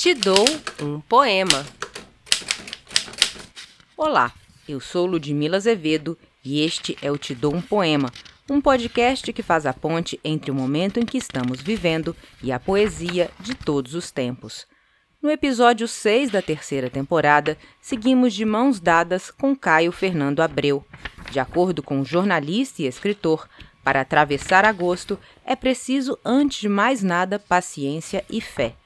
Te dou um poema. Olá, eu sou Ludmila Azevedo e este é o Te dou um poema, um podcast que faz a ponte entre o momento em que estamos vivendo e a poesia de todos os tempos. No episódio 6 da terceira temporada, seguimos de mãos dadas com Caio Fernando Abreu. De acordo com o jornalista e escritor, para atravessar agosto é preciso, antes de mais nada, paciência e fé.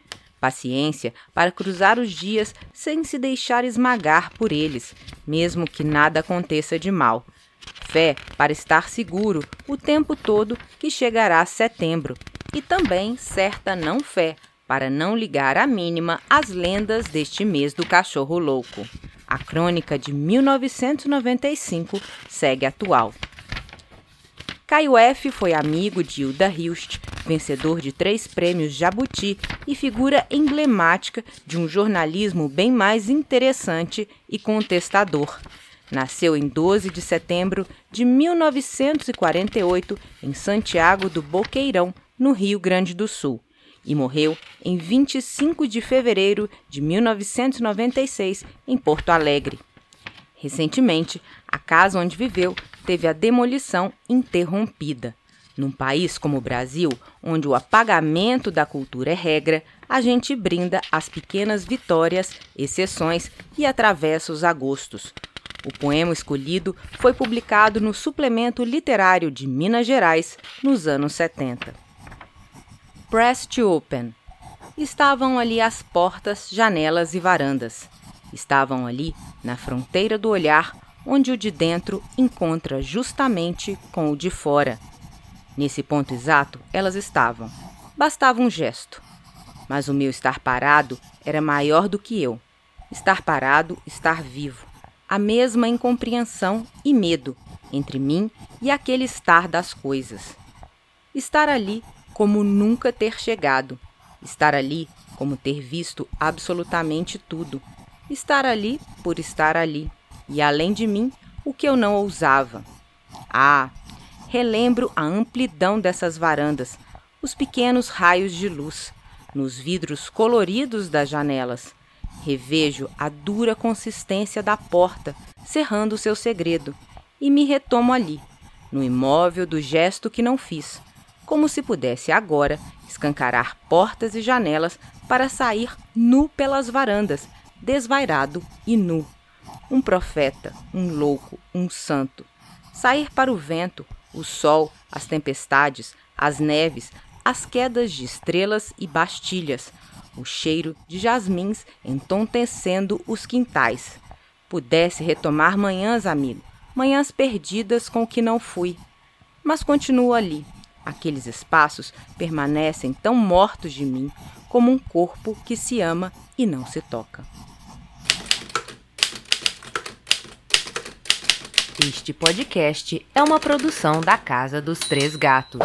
Paciência para cruzar os dias sem se deixar esmagar por eles, mesmo que nada aconteça de mal. Fé para estar seguro o tempo todo que chegará setembro. E também certa não fé para não ligar a mínima às lendas deste mês do cachorro louco. A crônica de 1995 segue atual. Caio F. foi amigo de Hilda Hilst, vencedor de três prêmios Jabuti e figura emblemática de um jornalismo bem mais interessante e contestador. Nasceu em 12 de setembro de 1948 em Santiago do Boqueirão, no Rio Grande do Sul e morreu em 25 de fevereiro de 1996 em Porto Alegre. Recentemente, a casa onde viveu teve a demolição interrompida. Num país como o Brasil, onde o apagamento da cultura é regra, a gente brinda as pequenas vitórias, exceções e atravessa os agostos. O poema escolhido foi publicado no Suplemento Literário de Minas Gerais nos anos 70. Press to Open. Estavam ali as portas, janelas e varandas. Estavam ali, na fronteira do olhar, onde o de dentro encontra justamente com o de fora. Nesse ponto exato, elas estavam. Bastava um gesto. Mas o meu estar parado era maior do que eu. Estar parado, estar vivo. A mesma incompreensão e medo entre mim e aquele estar das coisas. Estar ali como nunca ter chegado, estar ali como ter visto absolutamente tudo, estar ali por estar ali, e além de mim, o que eu não ousava. Ah, relembro a amplidão dessas varandas, os pequenos raios de luz, nos vidros coloridos das janelas. Revejo a dura consistência da porta, cerrando seu segredo, e me retomo ali, no imóvel do gesto que não fiz, como se pudesse agora escancarar portas e janelas para sair nu pelas varandas, desvairado e nu. Um profeta, um louco, um santo. Sair para o vento, o sol, as tempestades, as neves, as quedas de estrelas e bastilhas, o cheiro de jasmins entontecendo os quintais. Pudesse retomar manhãs, amigo, manhãs perdidas com o que não fui. Mas continuo ali, Aqueles espaços permanecem tão mortos de mim como um corpo que se ama e não se toca. Este podcast é uma produção da Casa dos Três Gatos.